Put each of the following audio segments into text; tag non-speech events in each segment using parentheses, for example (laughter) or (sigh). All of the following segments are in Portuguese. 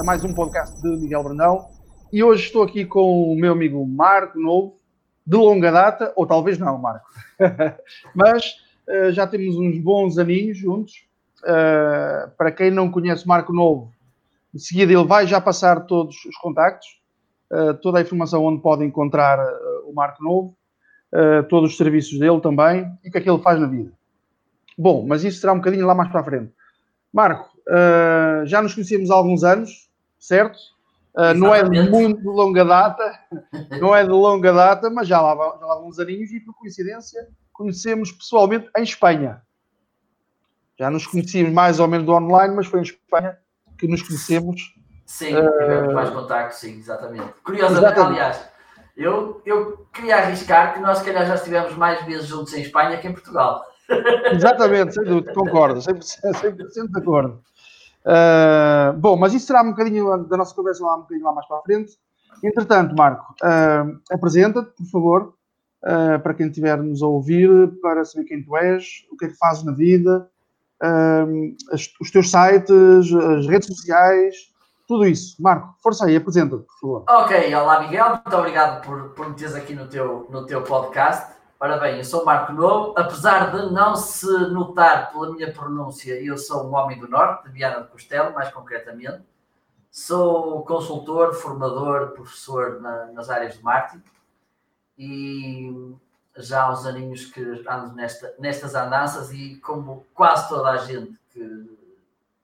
a mais um podcast de Miguel Brandão. E hoje estou aqui com o meu amigo Marco Novo, de longa data, ou talvez não, Marco. (laughs) Mas uh, já temos uns bons aninhos juntos. Uh, para quem não conhece Marco Novo, de seguida ele vai já passar todos os contactos, uh, toda a informação onde pode encontrar o Marco Novo, todos os serviços dele também e o que é que ele faz na vida. Bom, mas isso será um bocadinho lá mais para a frente. Marco, já nos conhecemos há alguns anos, certo? Uh, não é de muito longa data, (laughs) não é de longa data, mas já lá, já lá uns aninhos e por coincidência conhecemos pessoalmente em Espanha. Já nos conhecíamos mais ou menos do online, mas foi em Espanha que nos conhecemos. Sim, tivemos uh, mais contacto, sim, exatamente. Curiosamente, exatamente. aliás, eu, eu queria arriscar que nós, se calhar, já estivemos mais vezes juntos em Espanha que em Portugal. (laughs) Exatamente, sem dúvida, concordo, 100%, 100 de acordo. Uh, bom, mas isso será um bocadinho da nossa conversa lá, um bocadinho lá mais para a frente. Entretanto, Marco, uh, apresenta-te, por favor, uh, para quem estiver-nos a ouvir, para saber quem tu és, o que é que fazes na vida, as, os teus sites, as redes sociais, tudo isso. Marco, força aí, apresenta-te, por favor. Ok, olá Miguel, muito obrigado por, por me teres aqui no teu, no teu podcast. Ora bem, eu sou Marco Novo, apesar de não se notar pela minha pronúncia, eu sou um homem do Norte, de Viana do Costelo, mais concretamente. Sou consultor, formador, professor na, nas áreas de marketing e já há uns aninhos que ando nesta, nestas andanças e como quase toda a gente que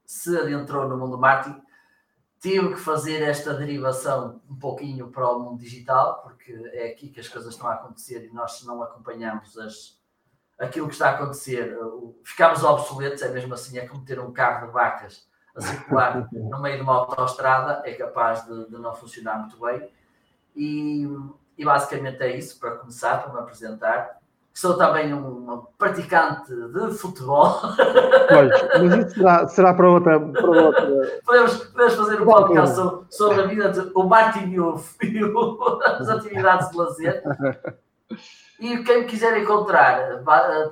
se adentrou no mundo do marketing, tive que fazer esta derivação um pouquinho para o mundo digital, porque é aqui que as coisas estão a acontecer e nós, se não acompanhamos as, aquilo que está a acontecer, ficamos obsoletos, é mesmo assim, é como ter um carro de vacas a circular (laughs) no meio de uma autoestrada, é capaz de, de não funcionar muito bem. E, e basicamente é isso, para começar, para me apresentar sou também um praticante de futebol. Pois, mas isso será, será para, outra, para outra. Podemos, podemos fazer um podcast sobre, sobre a vida de o Martin e, o, (laughs) e o, as atividades de lazer. E quem me quiser encontrar,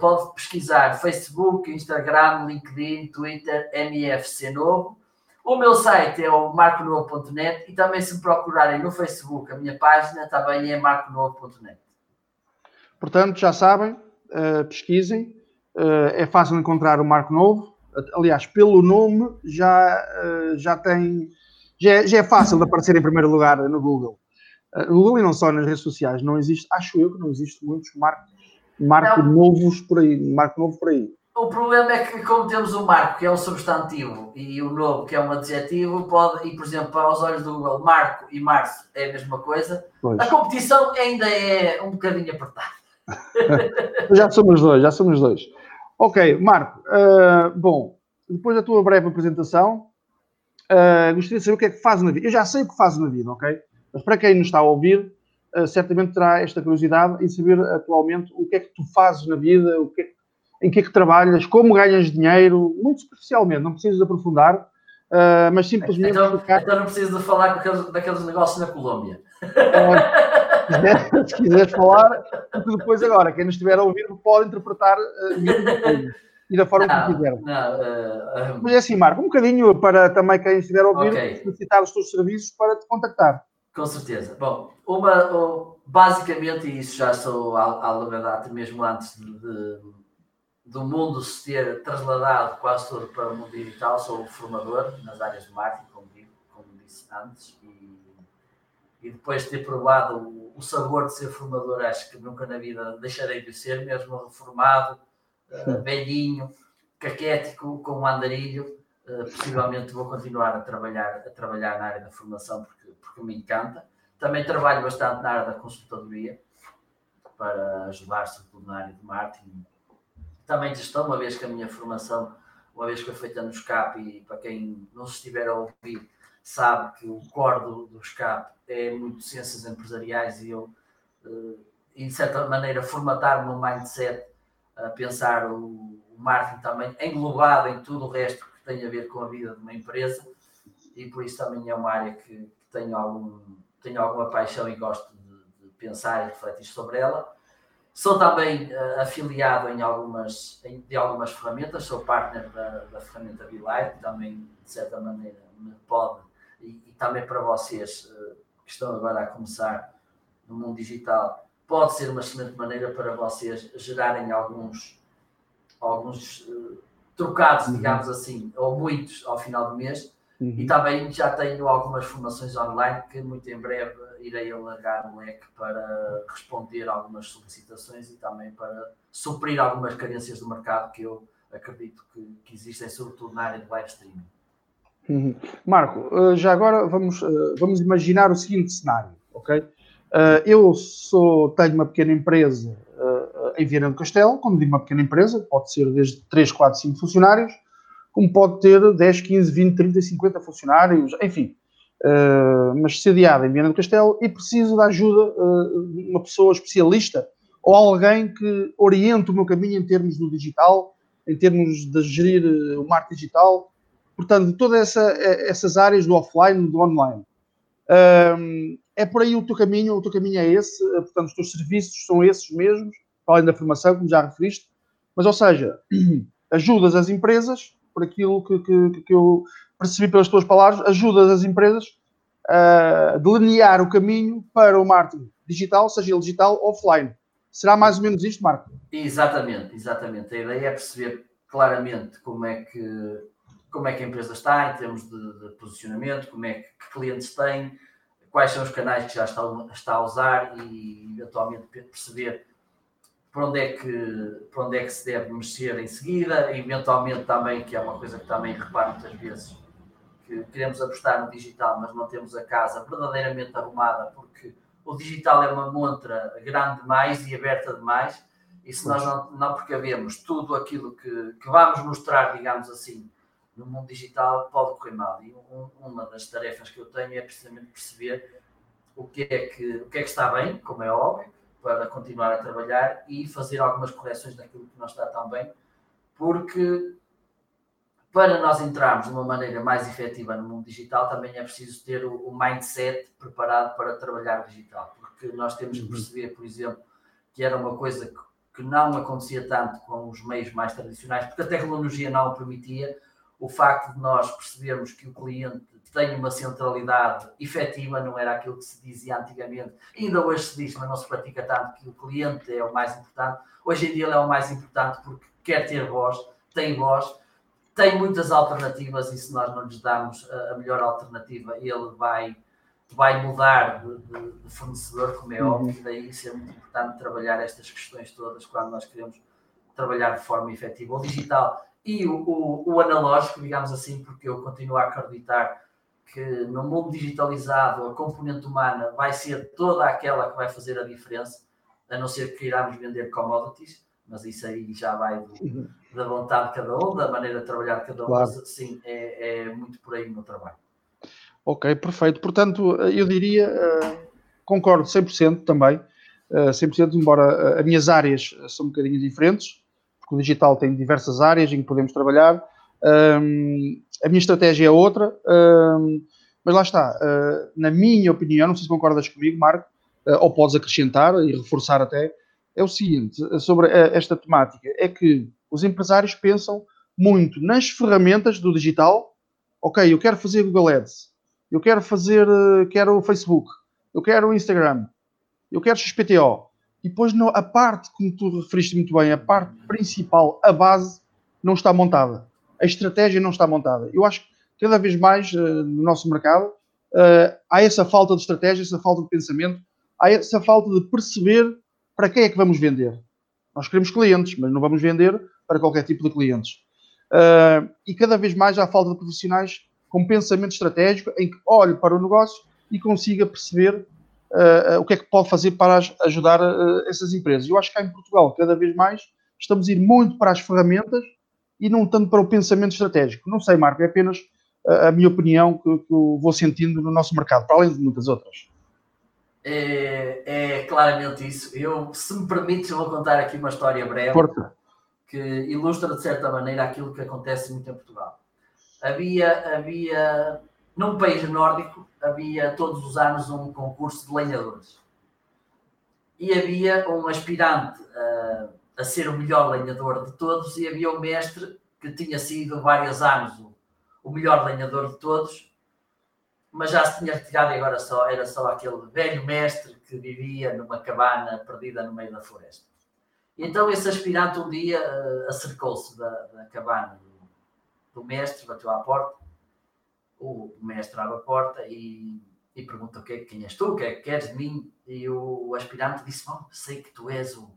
pode pesquisar Facebook, Instagram, LinkedIn, Twitter, MFC Novo. O meu site é o marconovo.net e também se me procurarem no Facebook, a minha página também é marconovo.net. Portanto, já sabem, uh, pesquisem, uh, é fácil encontrar o Marco Novo. Aliás, pelo nome já, uh, já tem. Já é, já é, fácil de aparecer em primeiro lugar no Google. Uh, Google e não só nas redes sociais, não existe, acho eu que não existe muitos marcos, marco não. novos por aí, marco novo por aí. O problema é que, como temos o marco, que é um substantivo, e o novo, que é um adjetivo, pode, e por exemplo, aos olhos do Google, marco e março é a mesma coisa, pois. a competição ainda é um bocadinho apertada. (laughs) já somos dois, já somos dois. Ok, Marco, uh, bom, depois da tua breve apresentação, uh, gostaria de saber o que é que fazes na vida. Eu já sei o que fazes na vida, ok? Mas para quem nos está a ouvir, uh, certamente terá esta curiosidade em saber atualmente o que é que tu fazes na vida, o que é, em que é que trabalhas, como ganhas dinheiro, muito superficialmente, não precisas aprofundar, mas simplesmente. Então, então não precisas de falar daqueles negócios na Colômbia se quiseres falar, porque depois agora, quem nos estiver a ouvir pode interpretar uh, e da forma não, que quiser. Não, uh, Mas é assim, Marco, um bocadinho para também quem estiver a ouvir okay. solicitar os teus serviços para te contactar. Com certeza. Bom, uma, basicamente, e isso já sou à, longa data, mesmo antes de, de, do mundo se ter trasladado quase todo para o mundo digital, sou formador nas áreas de marketing, como, digo, como disse antes, e e depois de ter provado o, o, sabor de ser formador, acho que nunca na vida deixarei de ser, mesmo reformado, uh, velhinho, caquético, com um andarilho, uh, possivelmente vou continuar a trabalhar, a trabalhar na área da formação porque, porque me encanta. Também trabalho bastante na área da consultadoria para ajudar, sobretudo na área de marketing. Também gestão, uma vez que a minha formação, uma vez que foi feita no SCAP, e para quem não se estiver a ouvir, sabe que o core do, do SCAP é muito ciências empresariais e eu, uh, de certa maneira, formatar o meu mindset a pensar o, o marketing também englobado em tudo o resto que tem a ver com a vida de uma empresa e por isso também é uma área que, que tenho, algum, tenho alguma paixão e gosto de, de pensar e refletir sobre ela. Sou também uh, afiliado em algumas, em, de algumas ferramentas, sou partner da, da ferramenta Bilight, que também, de certa maneira, me pode e, também para vocês que estão agora a começar no mundo digital, pode ser uma excelente maneira para vocês gerarem alguns, alguns uh, trocados, uhum. digamos assim, ou muitos ao final do mês. Uhum. E também já tenho algumas formações online que muito em breve irei alargar o leque para responder algumas solicitações e também para suprir algumas carências do mercado que eu acredito que, que existem, sobretudo na área de live streaming. Uhum. Marco, eh, já agora vamos, eh, vamos imaginar o seguinte cenário, ok? Eh, eu sou, tenho uma pequena empresa em Viana do Castelo, como digo, uma pequena empresa, pode ser desde 3, 4, 5 funcionários, como pode ter 10, 15, 20, 30, 50 funcionários, enfim, mas sediada em Viana do Castelo e preciso da ajuda de uma pessoa especialista ou alguém que oriente o meu caminho em termos do digital, em termos de gerir o marketing digital, portanto, de todas essa, essas áreas do offline, do online. Um, é por aí o teu caminho, o teu caminho é esse, eh, portanto, os teus serviços são esses mesmos, além da formação, como já referiste, mas, ou seja, (clears throat) ajudas as empresas, por aquilo que, que, que eu percebi pelas tuas palavras, ajudas as empresas a delinear o caminho para o marketing digital, seja ele digital ou offline. Será mais ou menos isto, Marco? Exatamente, exatamente. A ideia é perceber claramente como é que como é que a empresa está em termos de, de posicionamento, como é que, que, clientes tem, quais são os canais que já está, está a usar e eventualmente perceber por onde, é que, por onde é que se deve mexer em seguida, eventualmente também, que é uma coisa que também reparo muitas vezes, que queremos apostar no digital, mas não temos a casa verdadeiramente arrumada, porque o digital é uma montra grande demais e aberta demais, e se nós não, não precavemos tudo aquilo que, que vamos mostrar, digamos assim, no mundo digital pode correr mal. E um, uma das tarefas que eu tenho é precisamente perceber o que, é que, o que é que está bem, como é óbvio, para continuar a trabalhar e fazer algumas correções naquilo que não está tão bem, porque para nós entrarmos de uma maneira mais efetiva no mundo digital, também é preciso ter o, o mindset preparado para trabalhar digital, porque nós temos que uhum. perceber, por exemplo, que era uma coisa que, que não acontecia tanto com os meios mais tradicionais, porque a tecnologia não o permitia, o facto de nós percebermos que o cliente tem uma centralidade efetiva, não era aquilo que se dizia antigamente, ainda hoje se diz, mas não se pratica tanto, que o cliente é o mais importante. Hoje em dia ele é o mais importante porque quer ter voz, tem voz, tem muitas alternativas e se nós não lhes darmos a melhor alternativa, ele vai, vai mudar de, de, de fornecedor, como é uhum. óbvio, e daí ser muito importante trabalhar estas questões todas quando nós queremos trabalhar de forma efetiva. O digital e o, o, o, analógico, digamos assim, porque eu continuo a acreditar que no mundo digitalizado a componente humana vai ser toda aquela que vai fazer a diferença, a não ser que queiramos vender commodities, mas isso aí já vai do, da vontade de cada um, da maneira de trabalhar de cada um, claro. mas sim, é, é, muito por aí o meu trabalho. Ok, perfeito. Portanto, eu diria, uh, concordo 100% também, uh, 100%, embora uh, as minhas áreas são um bocadinho diferentes, porque o digital tem diversas áreas em que podemos trabalhar. Um, a minha estratégia é outra, um, mas lá está. Uh, na minha opinião, não sei se concordas comigo, Marco, uh, ou podes acrescentar e reforçar até, é o seguinte sobre esta temática: é que os empresários pensam muito nas ferramentas do digital. Ok, eu quero fazer Google Ads, eu quero fazer, uh, quero o Facebook, eu quero o Instagram, eu quero XPTO. E depois a parte, como tu referiste muito bem, a parte principal, a base, não está montada. A estratégia não está montada. Eu acho que cada vez mais uh, no nosso mercado uh, há essa falta de estratégia, essa falta de pensamento, há essa falta de perceber para quem é que vamos vender. Nós queremos clientes, mas não vamos vender para qualquer tipo de clientes. Uh, e cada vez mais há falta de profissionais com pensamento estratégico em que olhe para o negócio e consiga perceber uh, o que é que pode fazer para ajudar uh, essas empresas. Eu acho que cá em Portugal, cada vez mais, estamos a ir muito para as ferramentas e não tanto para o pensamento estratégico. Não sei, Marco, é apenas a minha opinião que, que eu vou sentindo no nosso mercado, para além de muitas outras. É, é, claramente isso. Eu, se me permites, vou contar aqui uma história breve Porta. que ilustra de certa maneira aquilo que acontece muito em Portugal. Havia, havia num país nórdico havia todos os anos um concurso de lenhadores. E havia um aspirante a, a ser o melhor lenhador de todos, e havia um mestre que tinha sido vários anos o, o melhor lenhador de todos, mas já se tinha retirado e agora só, era só aquele velho mestre que vivia numa cabana perdida no meio da floresta. E então esse aspirante um dia uh, acercou-se da, da, cabana do, do, mestre, bateu à porta, o mestre abre a porta e, e pergunta o que é, quem és tu, o que é que queres de mim? E o, aspirante disse, bom, sei que tu és o,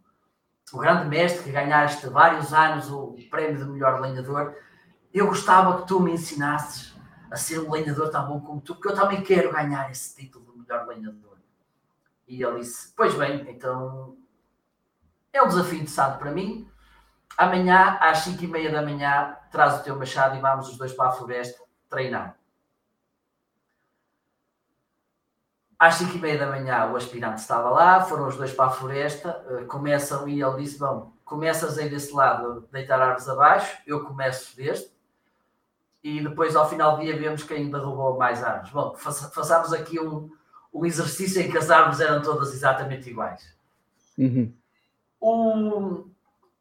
o grande mestre que ganhaste vários anos o prémio de melhor lenhador, eu gostava que tu me ensinasses a ser um lenhador tão bom como tu, porque eu também quero ganhar esse título de melhor lenhador. E ele disse: Pois bem, então é um desafio interessante para mim. Amanhã, às 5 e meia da manhã, traz o teu machado e vamos os dois para a floresta treinar. Às 5 e meia da manhã, o aspirante estava lá, foram os dois para a floresta, eh, começam e ele disse: Bom, começas aí desse lado, deitar árvores abaixo, eu começo deste e depois ao final do dia vemos quem derrubou mais árvores. Bom, façamos aqui um, um exercício em que as árvores eram todas exatamente iguais. Uhum. O,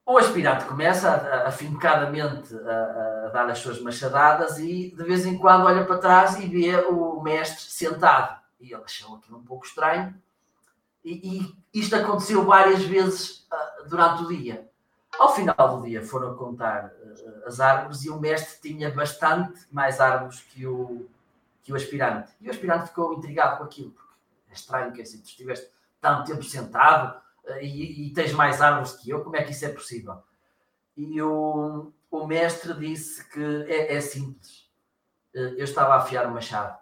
o aspirante começa afincadamente a, a, dar as suas machadadas e de vez em quando olha para trás e vê o mestre sentado. E ele achou aquilo um pouco estranho. E, e isto aconteceu várias vezes uh, durante o dia. Ao final do dia foram contar uh, as árvores e o mestre tinha bastante mais árvores que o, que o aspirante. E o aspirante ficou intrigado com aquilo, porque é estranho que assim, tu estiveste tanto tempo sentado uh, e, e, tens mais árvores que eu, como é que isso é possível? E o, o mestre disse que é, é simples. Eu estava a afiar o machado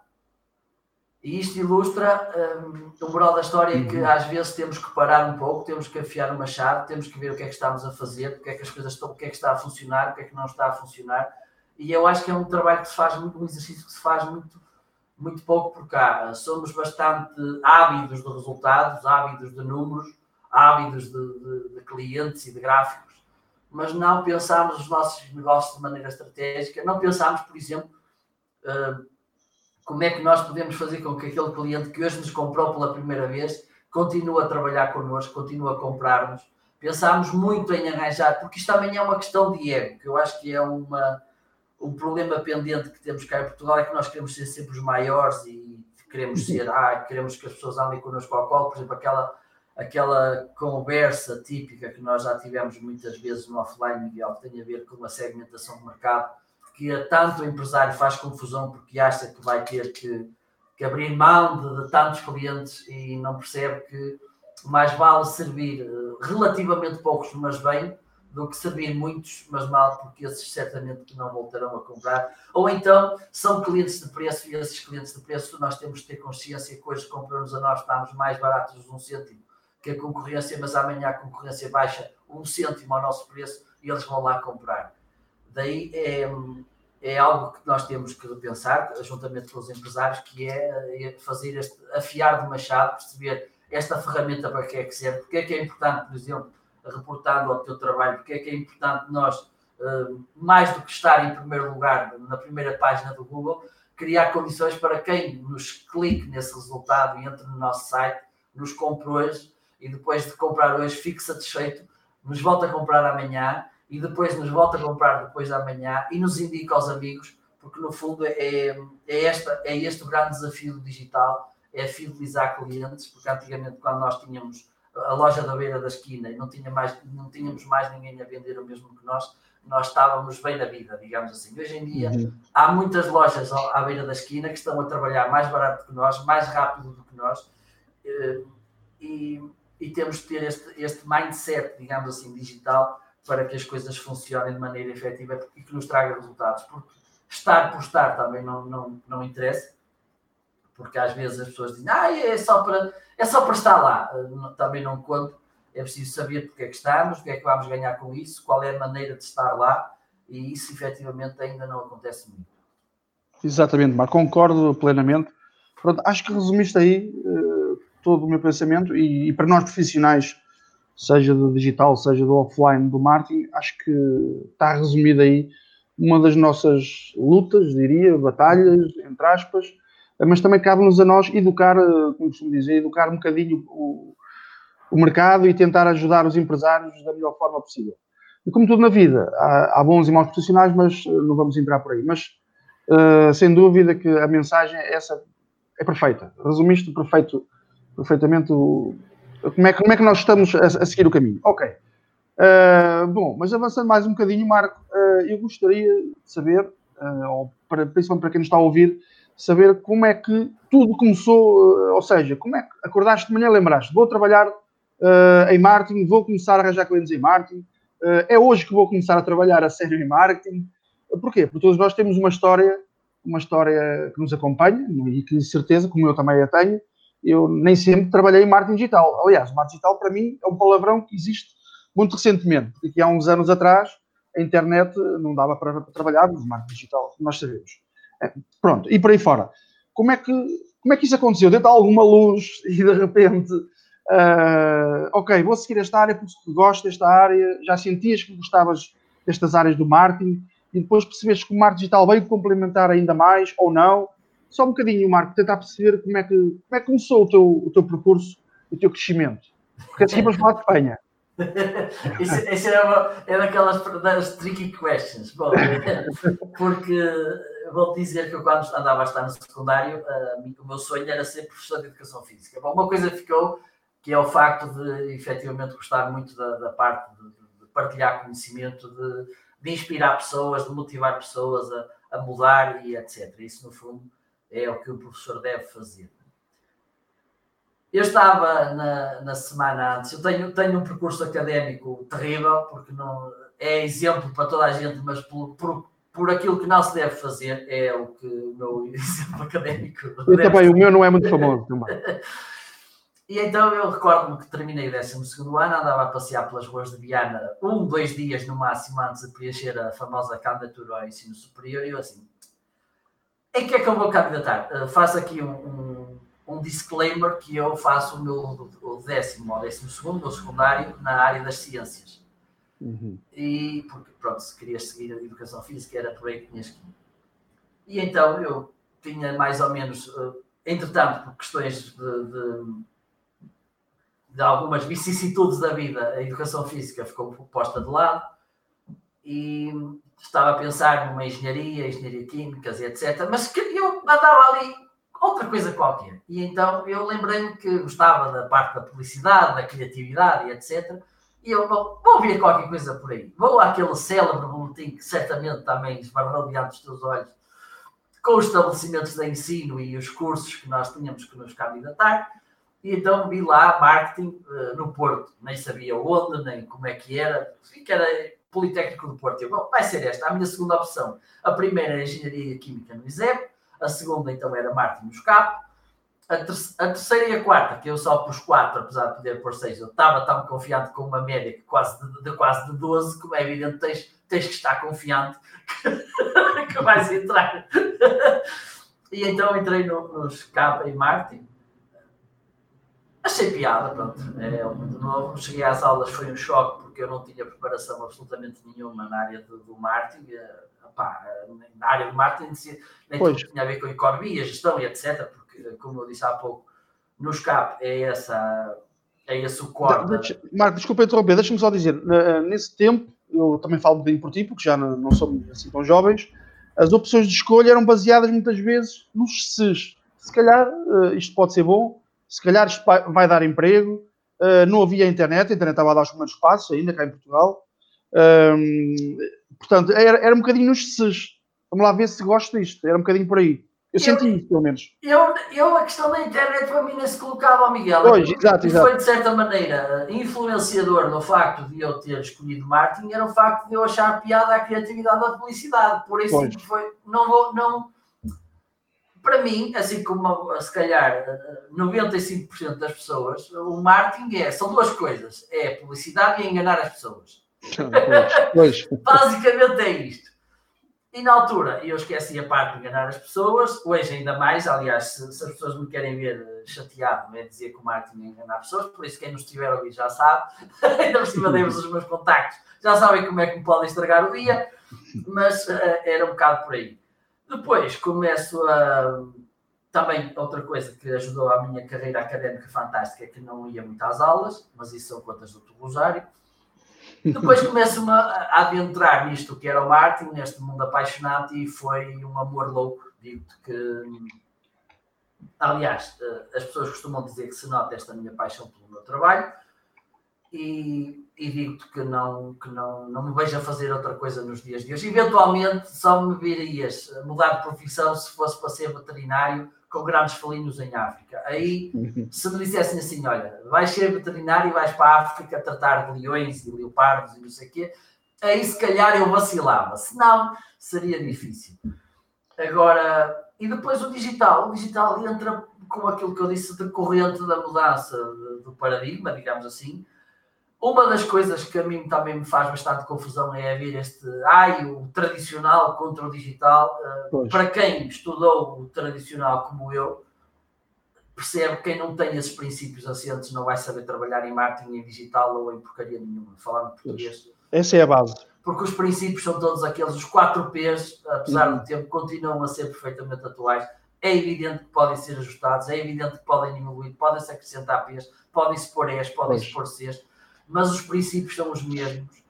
e isto ilustra um, o moral da história uhum. que às vezes temos que parar um pouco, temos que afiar uma chave, temos que ver o que é que estamos a fazer, porque é que as coisas estão, o que é que está a funcionar, o que é que não está a funcionar. E eu acho que é um trabalho que se faz muito, um exercício que se faz muito, muito pouco por cá. Somos bastante ávidos de resultados, ávidos de números, ávidos de, de, de clientes e de gráficos, mas não pensamos os nossos negócios de maneira estratégica, não pensamos, por exemplo, uh, como é que nós podemos fazer com que aquele cliente que hoje nos comprou pela primeira vez continue a trabalhar connosco, continue a comprar-nos. Pensámos muito em arranjar, porque isto também é uma questão de ego, que eu acho que é uma, um problema pendente que temos cá em Portugal, é que nós queremos ser sempre os maiores e queremos ser, ah, queremos que as pessoas andem connosco ao colo, por exemplo, aquela, aquela conversa típica que nós já tivemos muitas vezes no offline, Miguel, que tem a ver com a segmentação do mercado, que a tanto o empresário faz confusão porque acha que vai ter que, que abrir mão de, de, tantos clientes e não percebe que mais vale servir eh, relativamente poucos, mas bem, do que servir muitos, mas mal, porque esses certamente que não voltarão a comprar. Ou então são clientes de preço e esses clientes de preço nós temos que ter consciência que hoje compramos a nós estamos mais baratos de um cêntimo que a concorrência, mas amanhã a concorrência baixa um cêntimo ao nosso preço e eles vão lá comprar. Daí é, é algo que nós temos que repensar, juntamente com os empresários, que é, é fazer este afiar do machado, perceber esta ferramenta para que é que serve, porque é que é importante, por exemplo, reportando ao teu trabalho, porque é que é importante nós, eh, mais do que estar em primeiro lugar na primeira página do Google, criar condições para quem nos clique nesse resultado e entre no nosso site, nos compre hoje e depois de comprar hoje fique satisfeito, nos volta a comprar amanhã e depois nos volta a comprar depois da manhã e nos indica aos amigos, porque no fundo é, é, esta, é este o grande desafio do digital, é fidelizar clientes, porque antigamente quando nós tínhamos a loja da beira da esquina e não, tinha mais, não tínhamos mais ninguém a vender o mesmo que nós, nós estávamos bem na vida, digamos assim. Hoje em dia uhum. há muitas lojas à beira da esquina que estão a trabalhar mais barato que nós, mais rápido do que nós, eh, e, e temos de ter este, este mindset, digamos assim, digital, para que as coisas funcionem de maneira efetiva e que nos traga resultados. Porque estar por estar também não, não, não interessa, porque às vezes as pessoas dizem, ah, é só para, é só para estar lá. Também não conto. É preciso saber porque é que estamos, o que é que vamos ganhar com isso, qual é a maneira de estar lá, e isso efetivamente ainda não acontece muito. Exatamente, Marco, concordo plenamente. Pronto, acho que resumiste aí uh, todo o meu pensamento e, e para nós profissionais seja do digital, seja do offline, do marketing, acho que está resumida aí uma das nossas lutas, diria, batalhas, entre aspas, mas também cabe-nos a nós educar, como costumo dizer, educar um bocadinho o, o, mercado e tentar ajudar os empresários da melhor forma possível. E como tudo na vida, há, há bons e maus profissionais, mas não vamos entrar por aí. Mas, uh, sem dúvida que a mensagem é essa é perfeita. Resumiste perfeito, perfeitamente o, como, é, como é que nós estamos a, a seguir o caminho. Ok. Uh, bom, mas avançando mais um bocadinho, Marco, uh, eu gostaria de saber, uh, ou para, principalmente para quem nos está a ouvir, saber como é que tudo começou, ou seja, como é que acordaste de manhã, lembraste, vou trabalhar em marketing, vou começar a arranjar clientes em marketing, é hoje que vou começar a trabalhar a sério em marketing. Porquê? Porque todos nós temos uma história, uma história que nos acompanha e que, de certeza, como eu também a tenho, eu nem sempre trabalhei em marketing digital. Aliás, marketing digital, para mim, é um palavrão que existe muito recentemente, porque aqui há uns anos atrás a internet não dava para, trabalhar no marketing digital, nós sabemos. É, pronto, e por aí fora. Como é que, como é que isso aconteceu? Deu alguma luz (laughs) e de repente, uh, ok, vou seguir esta área porque gosto desta área, já sentias que gostavas destas áreas do marketing e depois percebeste que o marketing digital veio complementar ainda mais ou não. Só um bocadinho, Marco, tentar perceber como é que, como é que começou o teu, o teu percurso, o teu crescimento. Porque assim vamos falar de Espanha. (laughs) isso, isso é, uma, é daquelas das tricky questions. Bom, (laughs) porque vou dizer que eu, quando andava a estar no secundário, uh, o meu sonho era ser professor de educação física. Bom, uma coisa ficou que é o facto de efetivamente gostar muito da, da parte de, de, partilhar conhecimento, de, de, inspirar pessoas, de motivar pessoas a, a mudar e etc. Isso, no fundo, é o que o professor deve fazer. Eu estava na, na semana antes, eu tenho, tenho um percurso académico terrível, porque não é exemplo para toda a gente, mas por, por, por aquilo que não se deve fazer, é o que o meu (laughs) exemplo académico. Eu também, o meu não é muito famoso também. (laughs) E então eu recordo-me que terminei o 12 ano, andava a passear pelas ruas de Viana um, dois dias no máximo antes de preencher a famosa candidatura ao ensino superior, e eu assim, em que é que eu vou candidatar? Uh, faço aqui um, um um disclaimer que eu faço o meu o décimo ou décimo segundo, meu secundário, na área das ciências. Uhum. E porque, pronto, se querias seguir a educação física, era por aí que tinhas que ir. E então eu tinha mais ou menos, uh, entretanto, por questões de, de, de, algumas vicissitudes da vida, a educação física ficou posta de lado e estava a pensar numa engenharia, engenharia químicas e etc. Mas eu andava ali outra coisa qualquer. E então eu lembrei-me que gostava da parte da publicidade, da criatividade e etc. E eu vou, vou ver qualquer coisa por aí. Vou àquele célebre boletim que certamente também esbarrou diante dos teus olhos, com os estabelecimentos de ensino e os cursos que nós tínhamos que nos candidatar. E então vi lá marketing uh, no Porto. Nem sabia onde, nem como é que era. Vi que era Politécnico do Porto. Bom, vai ser esta a minha segunda opção. A primeira era Engenharia Química no ISEP a segunda então era Martin Moscato, a, ter a, terceira e a quarta, que eu só pus quatro, apesar de poder pôr seis, eu estava tão confiante com uma média que quase de, de, quase de 12, como é evidente, tens, tens que estar confiante que, (laughs) que vais entrar. (laughs) e então entrei no, nos Capa e Martin. Achei piada, pronto. É, de novo, cheguei às aulas, foi um choque, porque eu não tinha preparação absolutamente nenhuma na área do, do marketing. Eh, na área do marketing nem pois. tudo tinha a ver com a economia, gestão e etc. Porque, como eu disse há pouco, no SCAP é essa é esse o core. Marco, desculpa interromper, deixa-me só dizer, nesse tempo, eu também falo bem por ti, porque já não, não somos assim tão jovens, as opções de escolha eram baseadas muitas vezes nos SES. Se calhar eh, isto pode ser bom, se calhar isto vai dar emprego, eh, não havia internet, a internet estava a dar os primeiros passos ainda cá em Portugal. Portanto, era, era um bocadinho nos SES. Vamos lá ver se gosto disto. Era um bocadinho por aí. Eu, eu senti isso, pelo menos. Eu, eu, a questão da internet para mim nem se colocava ao Miguel. Pois, exato, exato. Foi, de certa maneira, influenciador no facto de eu ter escolhido marketing, era o facto de eu achar piada a criatividade da publicidade. Por isso foi. Não vou. Não, para mim, assim como se calhar 95% das pessoas, o marketing é, são duas coisas: é publicidade e enganar as pessoas. Pois, (laughs) Basicamente é isto. E na altura eu esqueci a parte de enganar as pessoas, hoje ainda mais, aliás, se, se as pessoas me querem ver chateado, é dizer que o marketing é enganar pessoas, por isso quem nos estiver a ouvir já sabe, (laughs) ainda por cima demos os meus contactos, já sabem como é que me podem estragar o dia, mas uh, era um bocado por aí. Depois começo a. Também outra coisa que ajudou a minha carreira académica fantástica é que não ia muito às aulas, mas isso são contas do Rosário depois (laughs) começo-me a adentrar nisto que era o marketing, neste mundo apaixonante, e foi um amor louco. Digo-te que aliás, as pessoas costumam dizer que se nota esta minha paixão pelo meu trabalho e, e digo-te que, não, que não, não me vejo a fazer outra coisa nos dias de hoje. Eventualmente só me virias mudar de profissão se fosse para ser veterinário com grandes felinos em África. Aí, (laughs) se me dissessem assim, olha, vais ser veterinário e vais para a África tratar de leões e leopardos e não sei o quê, aí se calhar eu vacilava. Se não, seria difícil. Agora, e depois o digital. O digital entra com aquilo que eu disse de corrente da mudança do paradigma, digamos assim, uma das coisas que a mim também me faz bastante confusão é haver este ai, o tradicional contra o digital. Uh, para quem estudou o tradicional como eu, percebe que quem não tem esses princípios assentes não vai saber trabalhar em marketing em digital ou em porcaria nenhuma, falando português. Essa é a base. Porque os princípios são todos aqueles, os 4 P's, apesar uhum. do tempo, continuam a ser perfeitamente atuais. É evidente que podem ser ajustados, é evidente que podem diminuir, podem-se acrescentar P's, podem-se pôr E's, podem-se pôr C's mas os princípios são os mesmos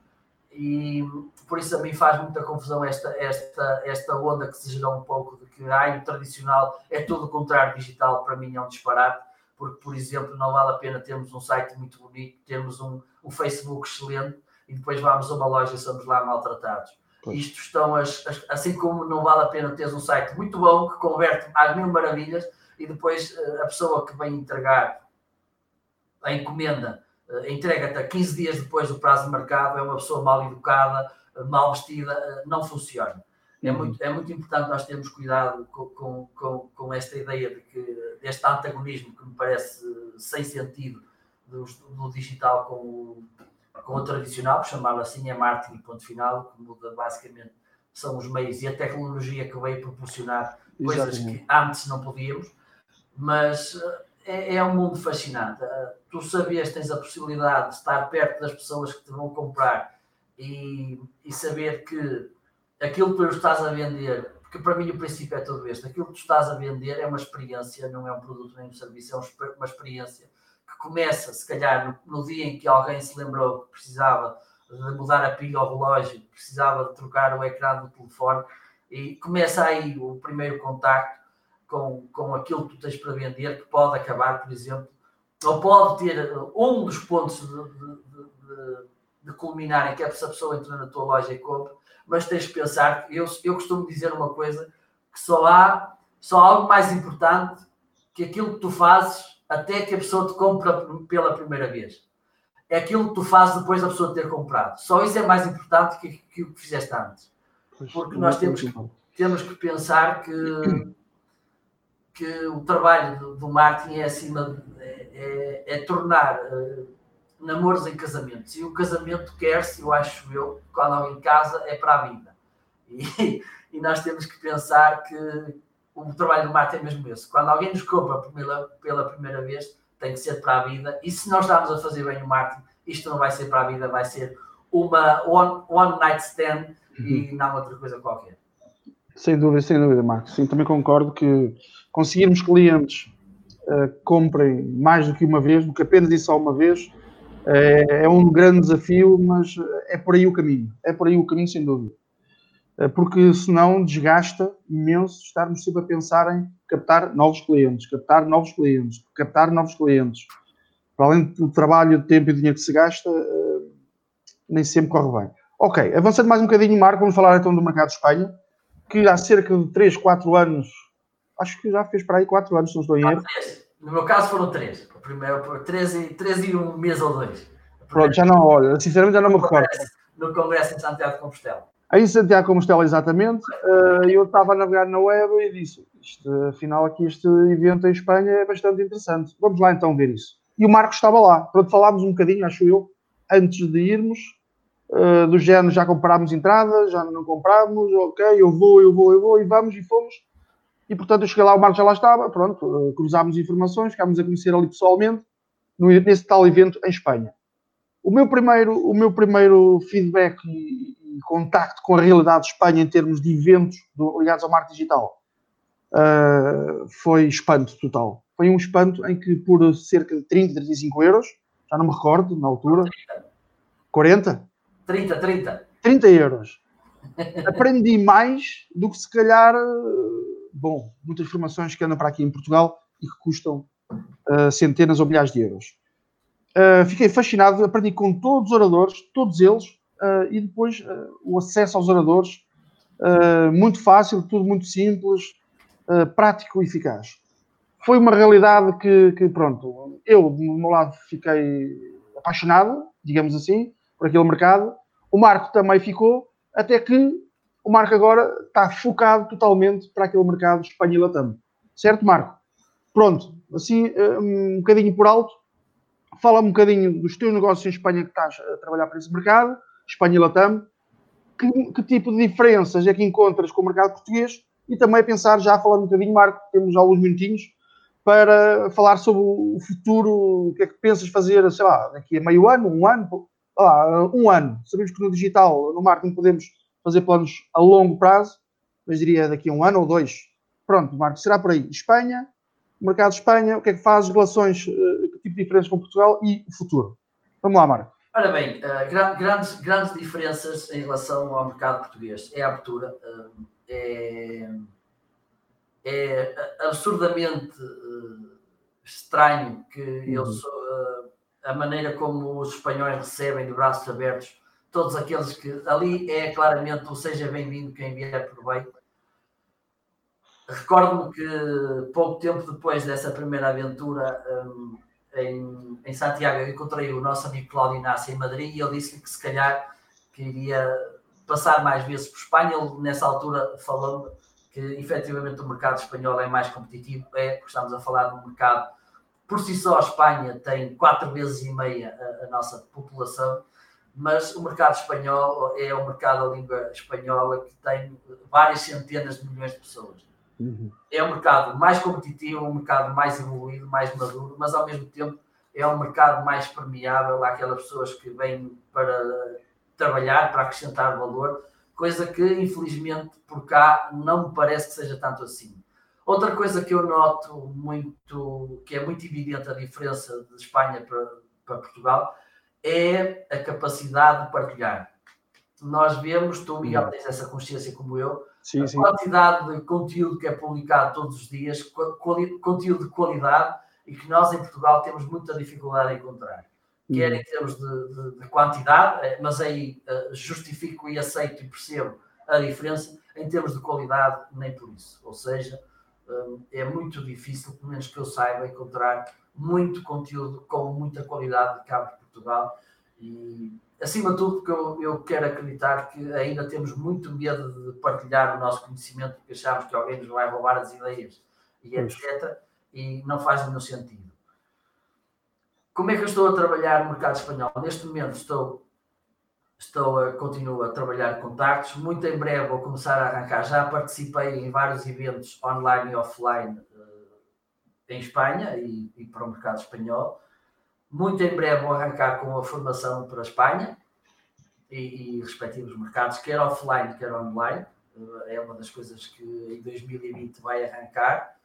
e por isso a mim faz muita confusão esta, esta, esta onda que se gerou um pouco de que ai, o tradicional é tudo o contrário digital, para mim é um disparate, porque, por exemplo, não vale a pena termos um site muito bonito, termos um, um Facebook excelente e depois vamos a uma loja e somos lá maltratados. Pois. Isto estão as, as, assim como não vale a pena teres um site muito bom que converte às mil maravilhas e depois eh, a pessoa que vem entregar a encomenda entrega-te a 15 dias depois do prazo marcado, é uma pessoa mal educada, uh, mal vestida, uh, não funciona. É, uhum. muito, é muito importante nós termos cuidado com, com, com, esta ideia de que, deste antagonismo que me parece sem sentido do, do digital com o, com o tradicional, chamá-lo assim, é marketing ponto final, que muda basicamente são os meios e a tecnologia que veio proporcionar coisas Exatamente. que antes não podíamos, mas é, é um mundo fascinante. Uh, tu sabias, tens a possibilidade de estar perto das pessoas que te vão comprar e, e saber que aquilo que tu estás a vender, porque para mim o princípio é todo este, aquilo que tu estás a vender é uma experiência, não é um produto nem um serviço, é uma experiência que começa, se calhar, no, no dia em que alguém se lembrou que precisava de mudar a pilha ao relógio, precisava de trocar o ecrã do telefone, e começa aí o primeiro contacto com, com aquilo que tu tens para vender, que pode acabar, por exemplo, ou pode ter um dos pontos de, de, de, de culminar em que essa pessoa entra na tua loja e compra, mas tens que pensar que eu, eu costumo dizer uma coisa que só há só há algo mais importante que aquilo que tu fazes até que a pessoa te compra pela primeira vez. É aquilo que tu fazes depois da pessoa ter comprado. Só isso é mais importante que, que o que fizeste antes. Porque nós temos, temos que pensar que que o trabalho do, do marketing é acima é, é, é, tornar uh, namoros em casamentos. E o casamento quer-se, eu acho eu, quando alguém casa é para a vida. E, (laughs) e, nós temos que pensar que o trabalho do marketing é mesmo esse. Quando alguém nos compra pela, pela primeira vez tem que ser para a vida. E se nós estamos a fazer bem o marketing isto não vai ser para a vida, vai ser uma one, one night stand uhum. e não outra coisa qualquer. Sem dúvida, sem dúvida, Marcos. Sim, também concordo que conseguirmos clientes uh, comprem mais do que uma vez, do que apenas e só uma vez, é, é um grande desafio, mas é por aí o caminho. É por aí o caminho, sem dúvida. Uh, porque senão desgasta imenso estarmos sempre a pensar em captar novos clientes, captar novos clientes, captar novos clientes. Para além do trabalho, do tempo e do dinheiro que se gasta, nem sempre corre bem. Ok, avançando mais um bocadinho, Marco, vamos falar então do mercado de Espanha que há cerca de 3, 4 anos, acho que já fez para aí 4 anos, se não estou em erro. No meu caso foram 3. Primeiro, 3 e, 3 e um mês ou dois. Pronto, já não, olha, sinceramente já não me recordo. No Congresso em Santiago de Compostela. Aí em Santiago de Compostela, exatamente, eh, eu estava a navegar na web e disse, isto, afinal aqui este evento em Espanha é bastante interessante. Vamos lá então ver isso. E o Marcos estava lá. Pronto, falámos um bocadinho, acho eu, antes de irmos, uh, do género já comprámos entrada, já não comprámos, ok, eu vou, eu vou, eu vou, e vamos, e fomos. E portanto eu cheguei lá, o Marcos já lá estava, pronto, uh, cruzámos informações, ficámos a conhecer ali pessoalmente, no, nesse tal evento em Espanha. O meu primeiro, o meu primeiro feedback e, e contacto com a realidade de Espanha em termos de eventos do, ligados ao marketing digital uh, foi espanto total. Foi um espanto em que por cerca de 30, 35 euros, já não me recordo na altura, 40? 30, 30. 30 euros. Aprendi mais do que se calhar, bom, muitas formações que andam para aqui em Portugal e que custam uh, centenas ou milhares de euros. Uh, fiquei fascinado, aprendi com todos os oradores, todos eles, uh, e depois o acesso aos oradores, muito fácil, tudo muito simples, prático e eficaz. Foi uma realidade que, que, pronto, eu, do meu lado, fiquei apaixonado, digamos assim, por aquele mercado. O Marco também ficou, até que o Marco agora está focado totalmente para aquele mercado Espanha e Latam. Certo, Marco? Pronto, assim, eh, um bocadinho por alto, fala um bocadinho dos teus negócios em Espanha que estás a trabalhar para esse mercado, Espanha e Latam, que, que, tipo de diferenças é que encontras com o mercado português e também pensar, já falando um bocadinho, Marco, temos alguns minutinhos, para falar sobre o futuro, o que é que pensas fazer, sei lá, daqui a meio ano, um ano, lá, um ano. Sabemos que no digital, no marketing, podemos fazer planos a longo prazo, mas diria daqui a um ano ou dois. Pronto, Marco, será por aí. Espanha, mercado de Espanha, o que é que faz, relações, uh, que tipo de diferenças com Portugal e o futuro. Vamos lá, Marco. Ora bem, uh, grandes, grandes diferenças em relação ao mercado português. É a abertura, uh, é, é absurdamente estranho que uhum. eu sou, a maneira como os espanhóis recebem de braços abertos todos aqueles que ali é claramente o seja bem-vindo quem vier por bem. Recordo-me que pouco tempo depois dessa primeira aventura um, em, em Santiago encontrei o nosso amigo Cláudio Inácio em Madrid e ele disse que se calhar queria passar mais vezes por Espanha. Ele nessa altura falou que efetivamente o mercado espanhol é mais competitivo, é porque estamos a falar de um mercado por si só a Espanha tem quatro vezes e meia a, a nossa população mas o mercado espanhol é o mercado da língua espanhola que tem várias centenas de milhões de pessoas. Uhum. É um mercado mais competitivo, um mercado mais evoluído, mais maduro, mas ao mesmo tempo é um mercado mais permeável àquelas pessoas que vêm para trabalhar, para acrescentar valor, coisa que infelizmente por cá não me parece que seja tanto assim. Outra coisa que eu noto muito, que é muito evidente a diferença de Espanha para, para Portugal, é a capacidade de partilhar. Nós vemos, tu, Miguel, uhum. tens essa consciência como eu, sim, a sim. quantidade de conteúdo que é publicado todos os dias, conteúdo de qualidade e que nós em Portugal temos muita dificuldade em encontrar. Quer uhum. em termos de, de, de, quantidade, eh, mas aí uh, justifico e aceito e percebo a diferença, em termos de qualidade, nem por isso. Ou seja, um, é muito difícil, pelo menos que eu saiba, encontrar muito conteúdo com muita qualidade de Cabo Portugal e acima de tudo porque eu, eu quero acreditar que ainda temos muito medo de partilhar o nosso conhecimento porque achamos que alguém nos vai roubar as ideias e etc. E não faz nenhum sentido. Como é que eu estou a trabalhar no mercado espanhol? Neste momento estou, estou a, continuo a trabalhar contactos. Muito em breve vou começar a arrancar. Já participei em vários eventos online e offline em Espanha e, e, para o mercado espanhol. Muito em breve vou arrancar com a formação para a Espanha e, e respectivos mercados, quer offline, quer online. Eh, é uma das coisas que em 2020 vai arrancar.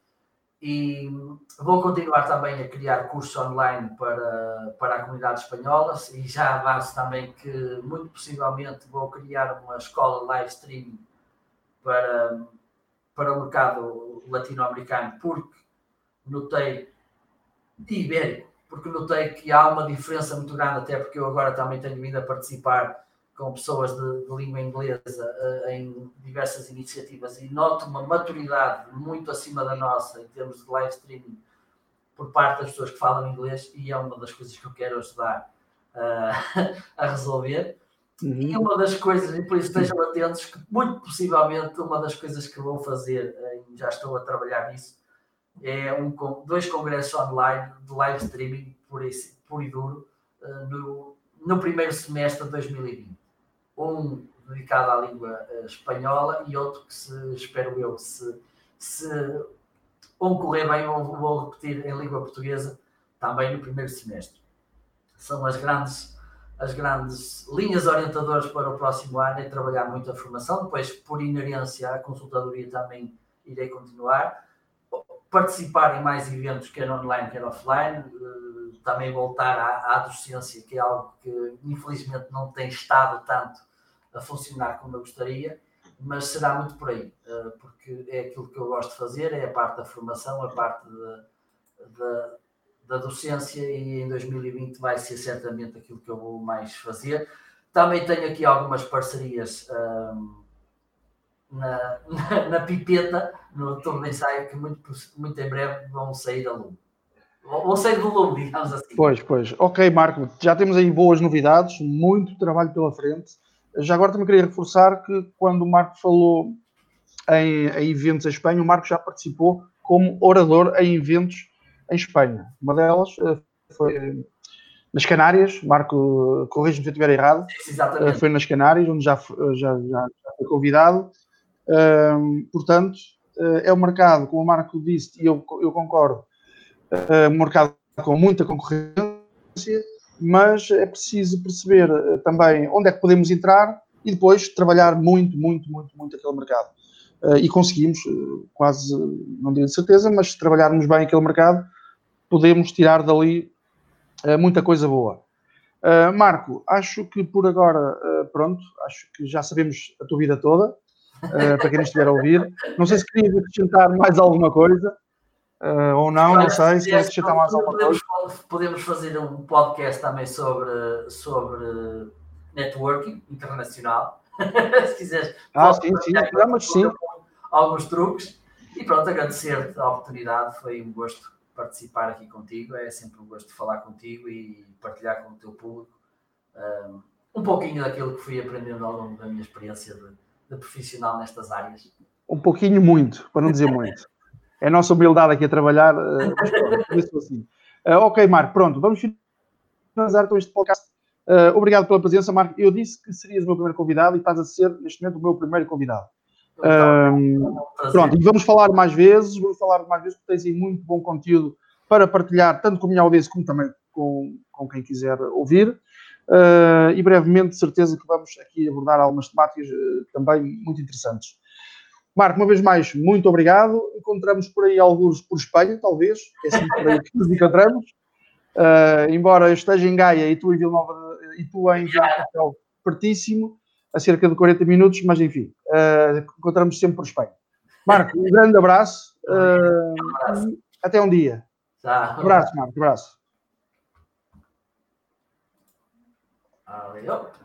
E vou continuar também a criar cursos online para, para a comunidade espanhola e já avanço também que muito possivelmente vou criar uma escola live streaming para, para o mercado latino-americano, porque notei, ibérico, porque notei que há uma diferença muito grande, até porque eu agora também tenho vindo a participar com pessoas de, de língua inglesa uh, em diversas iniciativas e noto uma maturidade muito acima da nossa em termos de live streaming por parte das pessoas que falam inglês e é uma das coisas que eu quero ajudar uh, (laughs) a resolver. Uhum. E uma das coisas, e por isso estejam atentos, que muito possivelmente uma das coisas que vou fazer, uh, já estou a trabalhar nisso, é um, dois congressos online de live streaming por, esse, por e duro uh, no, no primeiro semestre de 2020. Um dedicado à língua uh, espanhola e outro que, se, espero eu, se, se um correr bem, vou, vou repetir em língua portuguesa também no primeiro semestre. São as grandes as grandes linhas orientadoras para o próximo ano é trabalhar muito a formação, depois, por inerência, a consultadoria também irei continuar participar em mais eventos, quer online, quer offline, eh, também voltar à, à docência, que é algo que infelizmente não tem estado tanto a funcionar como eu gostaria, mas será muito por aí, eh, porque é aquilo que eu gosto de fazer, é a parte da formação, a parte de, da, da docência e em 2020 vai ser certamente aquilo que eu vou mais fazer. Também tenho aqui algumas parcerias um, na, na, na, pipeta, no turno de ensaio, que muito, muito em breve vão sair da lume. Vão sair do lume, digamos assim. Pois, pois. Ok, Marco, já temos aí boas novidades, muito trabalho pela frente. Já agora também queria reforçar que quando o Marco falou em, em eventos em Espanha, o Marco já participou como orador em eventos em Espanha. Uma delas eh, foi eh, nas Canárias, Marco, corrija-me se eu estiver errado, Exatamente. foi nas Canárias, onde já, já, já, já foi convidado. Portanto, eh, é um mercado, como o Marco disse, e eu, eu concordo, um mercado com muita concorrência, mas é preciso perceber também onde é que podemos entrar e depois trabalhar muito, muito, muito, muito aquele mercado. e conseguimos, quase, não digo de certeza, mas se trabalharmos bem aquele mercado, podemos tirar dali muita coisa boa. Marco, acho que por agora, pronto, acho que já sabemos a tua vida toda, para quem estiver a ouvir. Não sei se querias acrescentar mais alguma coisa. ou não, não sei se querias acrescentar mais alguma podemos, coisa. Podemos fazer um podcast também sobre, sobre networking internacional. (laughs) se quiseres. Ah, sim, sim, vamos sim. Alguns truques. E pronto, agradecer-te a oportunidade, foi um gosto participar aqui contigo. É sempre um gosto falar contigo e partilhar com o teu público um, um pouquinho daquilo que fui aprendendo ao longo da minha experiência de, de profissional nestas áreas. Um pouquinho, muito, para não dizer muito. É a nossa humildade aqui a trabalhar, uh, isso assim. Uh, ok, Marco, pronto, vamos finalizar então este podcast. Uh, obrigado pela presença, Marco. Eu disse que serias o meu primeiro convidado e estás a ser, neste momento, o meu primeiro convidado. Um, pronto, e vamos falar mais vezes, vamos falar mais vezes, porque tens aí muito bom conteúdo para partilhar, tanto com a minha audiência como também com, com quem quiser ouvir. Uh, e brevemente, de certeza que vamos aqui abordar algumas temáticas uh, também muito interessantes. Marco, uma vez mais, muito obrigado. Encontramos por aí alguns por Espanha, talvez, é assim por aí que nos encontramos. Uh, embora eu esteja em Gaia e tu em Vila Nova e tu em Vila pertíssimo, a cerca de 40 minutos, mas enfim, encontramos sempre por Espanha. Marco, um grande abraço. Até um dia. Tá. Um abraço, Marco. Um abraço. a Benidorm.